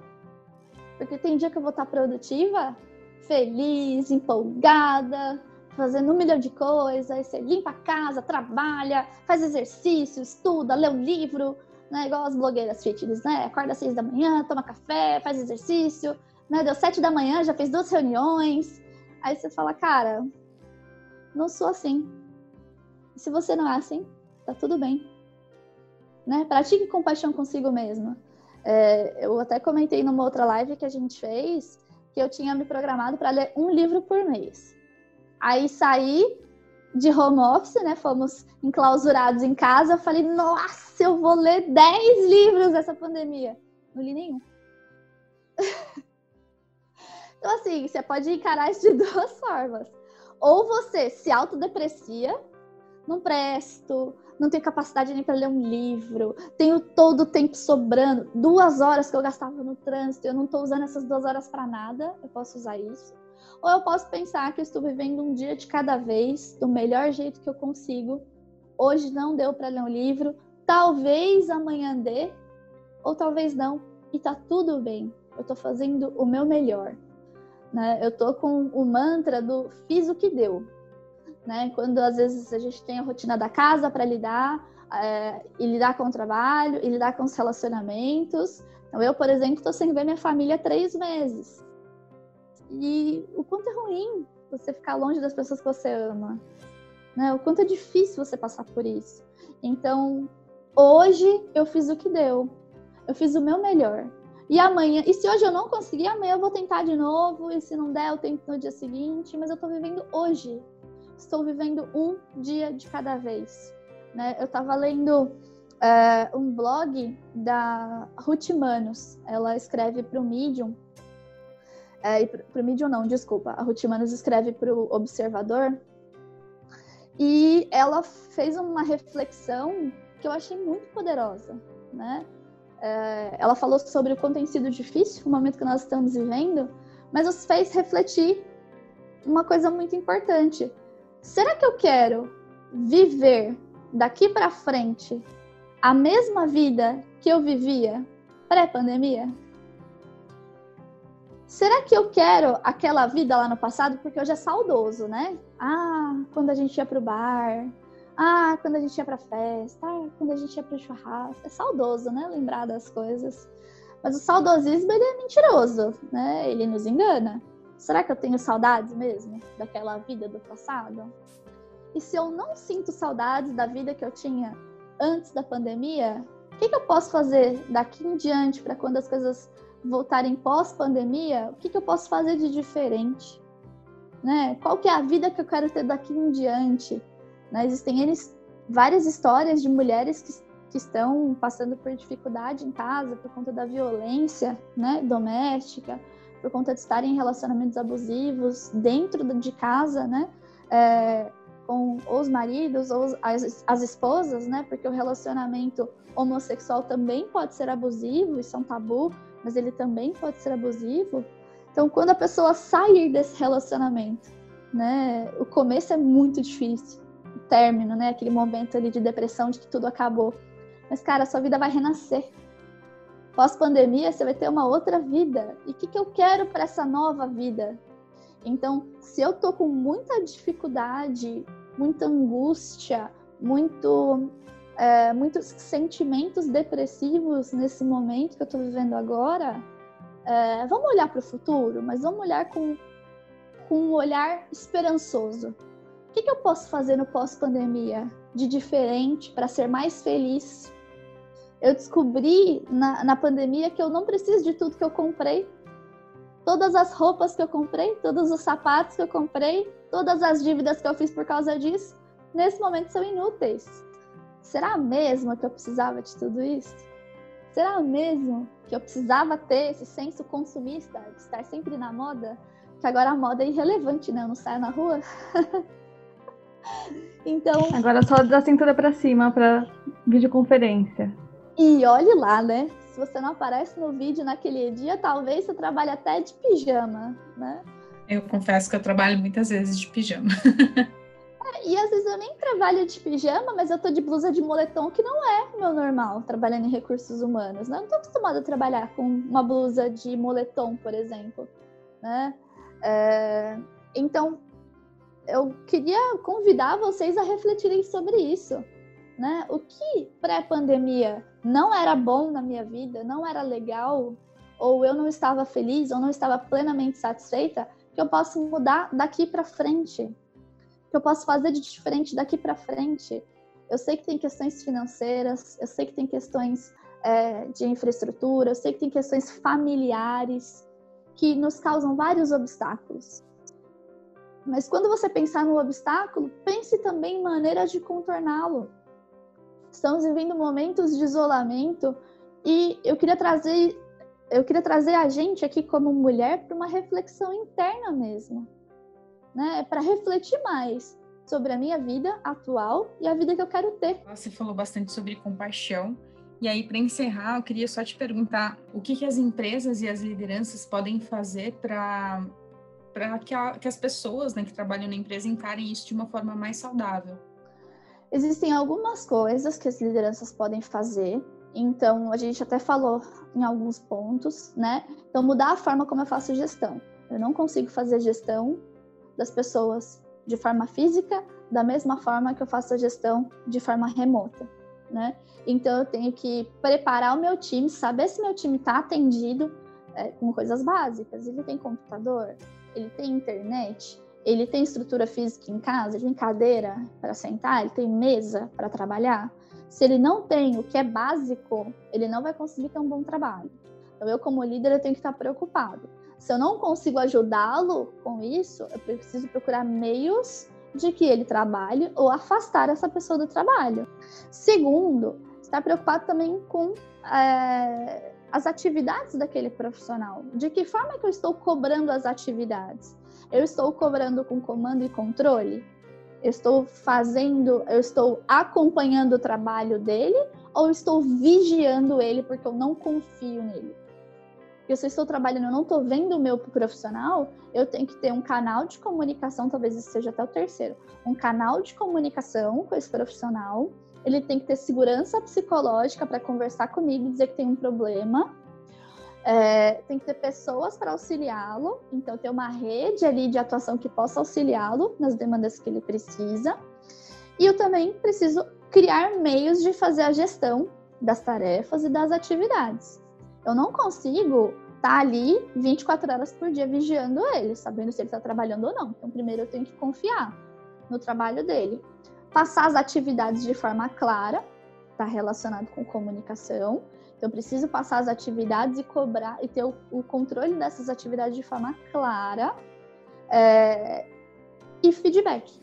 Porque tem dia que eu vou estar produtiva, feliz, empolgada, fazendo um milhão de coisas, você limpa a casa, trabalha, faz exercício, estuda, lê um livro, né? Igual as blogueiras fitness, né? Acorda às seis da manhã, toma café, faz exercício, né? Deu sete da manhã, já fez duas reuniões. Aí você fala, cara, não sou assim. Se você não é assim, tá tudo bem. Né? Pratique compaixão consigo mesma. É, eu até comentei numa outra live que a gente fez que eu tinha me programado para ler um livro por mês. Aí saí de home office, né? Fomos enclausurados em casa. Eu falei, nossa, eu vou ler 10 livros dessa pandemia. Não li nenhum. então, assim, você pode encarar isso de duas formas. Ou você se autodeprecia, não presto, não tenho capacidade nem para ler um livro, tenho todo o tempo sobrando, duas horas que eu gastava no trânsito, eu não estou usando essas duas horas para nada, eu posso usar isso. Ou eu posso pensar que eu estou vivendo um dia de cada vez, do melhor jeito que eu consigo. Hoje não deu para ler um livro, talvez amanhã dê, ou talvez não, e tá tudo bem. Eu estou fazendo o meu melhor. Né? Eu tô com o mantra do fiz o que deu. Né? Quando às vezes a gente tem a rotina da casa para lidar, é, e lidar com o trabalho, e lidar com os relacionamentos. Então, eu, por exemplo, estou sem ver minha família três meses. E o quanto é ruim você ficar longe das pessoas que você ama, né? O quanto é difícil você passar por isso. Então, hoje eu fiz o que deu. Eu fiz o meu melhor. E amanhã, e se hoje eu não conseguir, amanhã eu vou tentar de novo, e se não der, eu tento no dia seguinte, mas eu tô vivendo hoje. Estou vivendo um dia de cada vez. Né? Eu estava lendo é, um blog da Ruth Manos, ela escreve para o Medium, é, para o Medium não, desculpa, a Ruth Manos escreve para o Observador, e ela fez uma reflexão que eu achei muito poderosa, né? É, ela falou sobre o quanto tem sido difícil o momento que nós estamos vivendo, mas nos fez refletir uma coisa muito importante. Será que eu quero viver daqui para frente a mesma vida que eu vivia pré-pandemia? Será que eu quero aquela vida lá no passado? Porque hoje é saudoso, né? Ah, quando a gente ia pro bar. Ah, quando a gente ia pra festa. Ah, quando a gente ia pro churrasco. É saudoso, né? Lembrar das coisas. Mas o saudosismo, ele é mentiroso, né? Ele nos engana. Será que eu tenho saudades mesmo daquela vida do passado? E se eu não sinto saudades da vida que eu tinha antes da pandemia, o que, que eu posso fazer daqui em diante para quando as coisas voltarem pós-pandemia, o que, que, eu posso fazer de diferente? Né? Qual que é a vida que eu quero ter daqui em diante? Né? Existem eles, várias histórias de mulheres que, que estão passando por dificuldade em casa por conta da violência né, doméstica, por conta de estarem em relacionamentos abusivos dentro de casa, né? É, com os maridos ou as, as esposas, né? Porque o relacionamento homossexual também pode ser abusivo, isso é um tabu mas ele também pode ser abusivo. Então, quando a pessoa sair desse relacionamento, né, o começo é muito difícil, término, né, aquele momento ali de depressão de que tudo acabou. Mas, cara, sua vida vai renascer. Pós-pandemia, você vai ter uma outra vida. E o que, que eu quero para essa nova vida? Então, se eu tô com muita dificuldade, muita angústia, muito é, muitos sentimentos depressivos nesse momento que eu estou vivendo agora, é, vamos olhar para o futuro, mas vamos olhar com, com um olhar esperançoso. O que, que eu posso fazer no pós-pandemia de diferente para ser mais feliz? Eu descobri na, na pandemia que eu não preciso de tudo que eu comprei. Todas as roupas que eu comprei, todos os sapatos que eu comprei, todas as dívidas que eu fiz por causa disso, nesse momento são inúteis será mesmo que eu precisava de tudo isso? Será mesmo que eu precisava ter esse senso consumista, de estar sempre na moda? Que agora a moda é irrelevante, né? Eu não saio na rua. Então. Agora só da cintura para cima para videoconferência. E olhe lá, né? Se você não aparece no vídeo naquele dia, talvez você trabalhe até de pijama, né? Eu confesso que eu trabalho muitas vezes de pijama. É, e às vezes eu nem trabalho de pijama, mas eu tô de blusa de moletom, que não é meu normal, trabalhando em recursos humanos. Né? Eu não tô acostumada a trabalhar com uma blusa de moletom, por exemplo. Né? É... Então, eu queria convidar vocês a refletirem sobre isso. Né? O que pré-pandemia não era bom na minha vida, não era legal, ou eu não estava feliz, ou não estava plenamente satisfeita, que eu posso mudar daqui para frente, que eu posso fazer de diferente daqui para frente. Eu sei que tem questões financeiras, eu sei que tem questões é, de infraestrutura, eu sei que tem questões familiares que nos causam vários obstáculos. Mas quando você pensar no obstáculo, pense também em maneiras de contorná-lo. Estamos vivendo momentos de isolamento e eu queria trazer eu queria trazer a gente aqui como mulher para uma reflexão interna mesmo, né? Para refletir mais sobre a minha vida atual e a vida que eu quero ter. Você falou bastante sobre compaixão. E aí, para encerrar, eu queria só te perguntar o que, que as empresas e as lideranças podem fazer para para que, que, as pessoas né, que trabalham na empresa encarem isso de uma forma mais saudável? Existem algumas coisas que as lideranças podem fazer. Então, a gente até falou em alguns pontos, né? Então, mudar a forma como eu faço gestão. Eu não consigo fazer gestão das pessoas de forma física da mesma forma que eu faço a gestão de forma remota, né? Então, eu tenho que preparar o meu time, saber se meu time está atendido é, com coisas básicas. Ele tem computador, ele tem internet, ele tem estrutura física em casa, ele tem cadeira para sentar, ele tem mesa para trabalhar. Se ele não tem o que é básico, ele não vai conseguir ter um bom trabalho. Então, eu, como líder, eu tenho que estar preocupado. Se eu não consigo ajudá-lo com isso, eu preciso procurar meios de que ele trabalhe ou afastar essa pessoa do trabalho. Segundo, estar preocupado também com é, as atividades daquele profissional. De que forma que eu estou cobrando as atividades? Eu estou cobrando com comando e controle? Eu estou fazendo, eu estou acompanhando o trabalho dele ou estou vigiando ele porque eu não confio nele? Se eu estou trabalhando, eu não estou vendo o meu profissional, eu tenho que ter um canal de comunicação, talvez esse seja até o terceiro, um canal de comunicação com esse profissional ele tem que ter segurança psicológica para conversar comigo e dizer que tem um problema. É, tem que ter pessoas para auxiliá-lo, então ter uma rede ali de atuação que possa auxiliá-lo nas demandas que ele precisa. E eu também preciso criar meios de fazer a gestão das tarefas e das atividades. Eu não consigo estar tá ali 24 horas por dia vigiando ele, sabendo se ele está trabalhando ou não. Então, primeiro eu tenho que confiar no trabalho dele passar as atividades de forma clara, está relacionado com comunicação. Então, eu preciso passar as atividades e cobrar e ter o, o controle dessas atividades de forma clara. É, e feedback,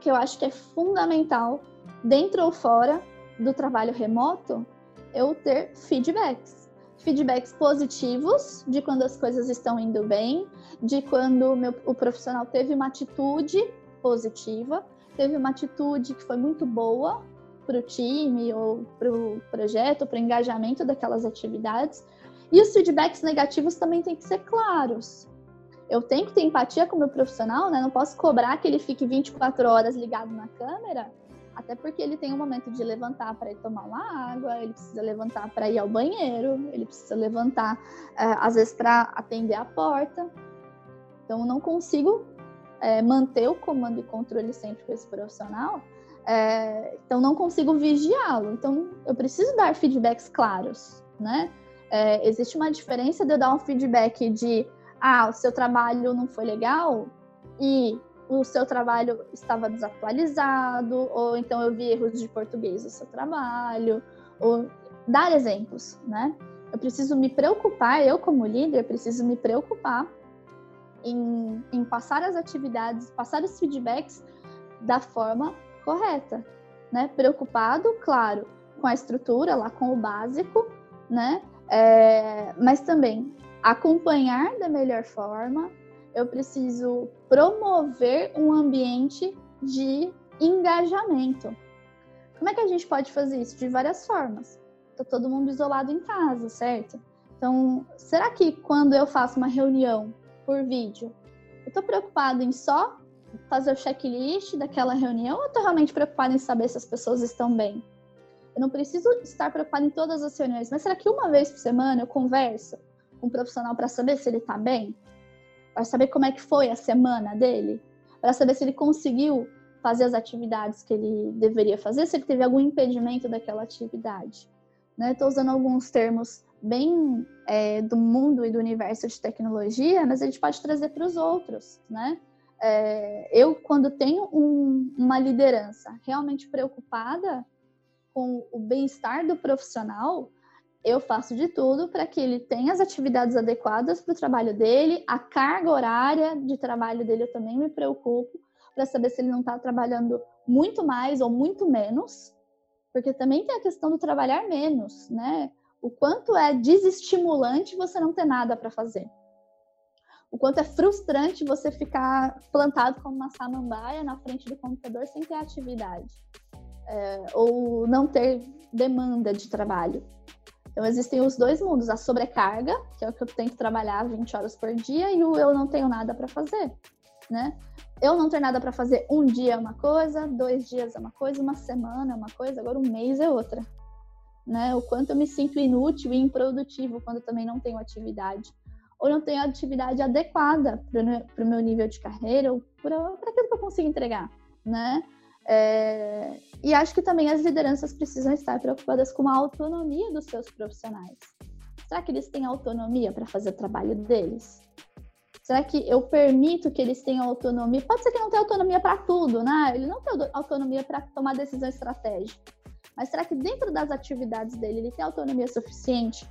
que eu acho que é fundamental, dentro ou fora do trabalho remoto, eu ter feedbacks. Feedbacks positivos de quando as coisas estão indo bem, de quando meu, o profissional teve uma atitude positiva, teve uma atitude que foi muito boa para o time ou para o projeto, para o engajamento daquelas atividades. E os feedbacks negativos também têm que ser claros. Eu tenho que ter empatia com o meu profissional, né? Não posso cobrar que ele fique 24 horas ligado na câmera, até porque ele tem um momento de levantar para ir tomar uma água, ele precisa levantar para ir ao banheiro, ele precisa levantar, é, às vezes, para atender a porta. Então, não consigo é, manter o comando e controle sempre com esse profissional, é, então não consigo vigiá-lo. Então eu preciso dar feedbacks claros, né? É, existe uma diferença de eu dar um feedback de ah, o seu trabalho não foi legal e o seu trabalho estava desatualizado, ou então eu vi erros de português no seu trabalho, ou dar exemplos, né? Eu preciso me preocupar, eu como líder, preciso me preocupar em, em passar as atividades, passar os feedbacks da forma correta, né? Preocupado, claro, com a estrutura, lá com o básico, né? É, mas também acompanhar da melhor forma. Eu preciso promover um ambiente de engajamento. Como é que a gente pode fazer isso? De várias formas. Tá todo mundo isolado em casa, certo? Então, será que quando eu faço uma reunião por vídeo, eu estou preocupado em só fazer o checklist daquela reunião ou eu estou realmente preocupado em saber se as pessoas estão bem? Eu não preciso estar preocupado em todas as reuniões, mas será que uma vez por semana eu converso com um profissional para saber se ele está bem? Para saber como é que foi a semana dele? Para saber se ele conseguiu fazer as atividades que ele deveria fazer, se ele teve algum impedimento daquela atividade. Estou né? usando alguns termos bem é, do mundo e do universo de tecnologia, mas a gente pode trazer para os outros, né? É, eu, quando tenho um, uma liderança realmente preocupada com o bem-estar do profissional, eu faço de tudo para que ele tenha as atividades adequadas para o trabalho dele, a carga horária de trabalho dele eu também me preocupo, para saber se ele não está trabalhando muito mais ou muito menos, porque também tem a questão do trabalhar menos, né? O quanto é desestimulante você não ter nada para fazer. O quanto é frustrante você ficar plantado como uma samambaia na frente do computador sem ter atividade. É, ou não ter demanda de trabalho. Então, existem os dois mundos: a sobrecarga, que é o que eu tenho que trabalhar 20 horas por dia, e o eu não tenho nada para fazer. Né? eu não ter nada para fazer um dia é uma coisa, dois dias é uma coisa, uma semana é uma coisa, agora um mês é outra. Né? O quanto eu me sinto inútil e improdutivo quando também não tenho atividade. Ou não tenho atividade adequada para o meu nível de carreira ou para aquilo que eu consigo entregar. Né? É... E acho que também as lideranças precisam estar preocupadas com a autonomia dos seus profissionais. Será que eles têm autonomia para fazer o trabalho deles? Será que eu permito que eles tenham autonomia? Pode ser que não tenha autonomia para tudo, né? Ele não tem autonomia para tomar decisão estratégica. Mas será que dentro das atividades dele ele tem autonomia suficiente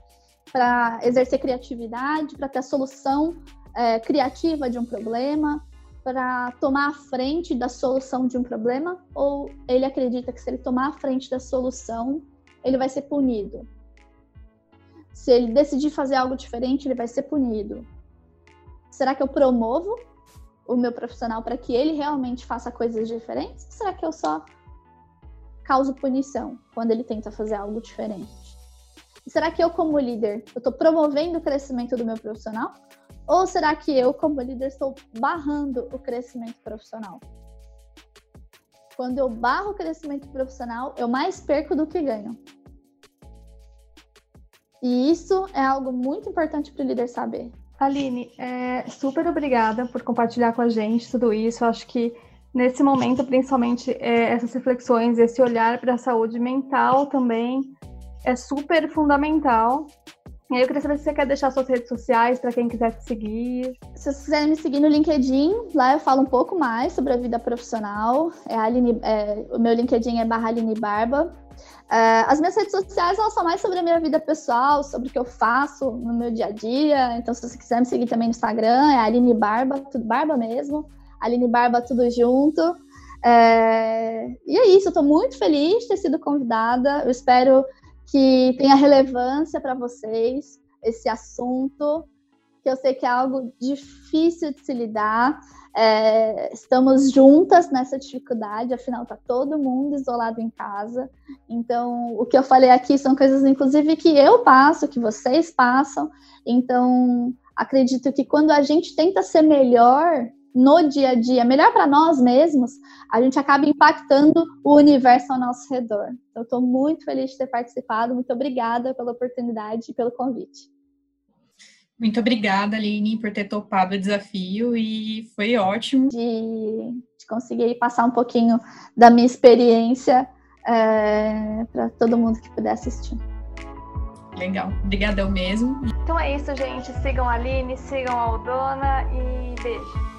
para exercer criatividade, para ter a solução é, criativa de um problema, para tomar a frente da solução de um problema? Ou ele acredita que se ele tomar a frente da solução, ele vai ser punido? Se ele decidir fazer algo diferente, ele vai ser punido. Será que eu promovo o meu profissional para que ele realmente faça coisas diferentes? Ou será que eu só causo punição quando ele tenta fazer algo diferente? será que eu, como líder, eu estou promovendo o crescimento do meu profissional? Ou será que eu, como líder, estou barrando o crescimento profissional? Quando eu barro o crescimento profissional, eu mais perco do que ganho. E isso é algo muito importante para o líder saber. Aline, é, super obrigada por compartilhar com a gente tudo isso. Acho que nesse momento, principalmente, é, essas reflexões, esse olhar para a saúde mental também é super fundamental. E aí eu queria saber se você quer deixar suas redes sociais para quem quiser te seguir. Se vocês quiserem me seguir no LinkedIn, lá eu falo um pouco mais sobre a vida profissional. É Aline, é, o meu LinkedIn é barra Aline Barba. Uh, as minhas redes sociais elas são mais sobre a minha vida pessoal, sobre o que eu faço no meu dia a dia. Então, se você quiser me seguir também no Instagram, é Aline Barba, tudo Barba mesmo. Aline Barba, tudo junto. É... E é isso, estou muito feliz de ter sido convidada. Eu espero que tenha relevância para vocês esse assunto, que eu sei que é algo difícil de se lidar. É, estamos juntas nessa dificuldade, afinal está todo mundo isolado em casa. Então, o que eu falei aqui são coisas, inclusive, que eu passo, que vocês passam. Então, acredito que quando a gente tenta ser melhor no dia a dia, melhor para nós mesmos, a gente acaba impactando o universo ao nosso redor. Então, estou muito feliz de ter participado. Muito obrigada pela oportunidade e pelo convite. Muito obrigada, Aline, por ter topado o desafio e foi ótimo. De, de conseguir passar um pouquinho da minha experiência é, para todo mundo que puder assistir. Legal, obrigadão mesmo. Então é isso, gente. Sigam a Aline, sigam a Aldona e beijo.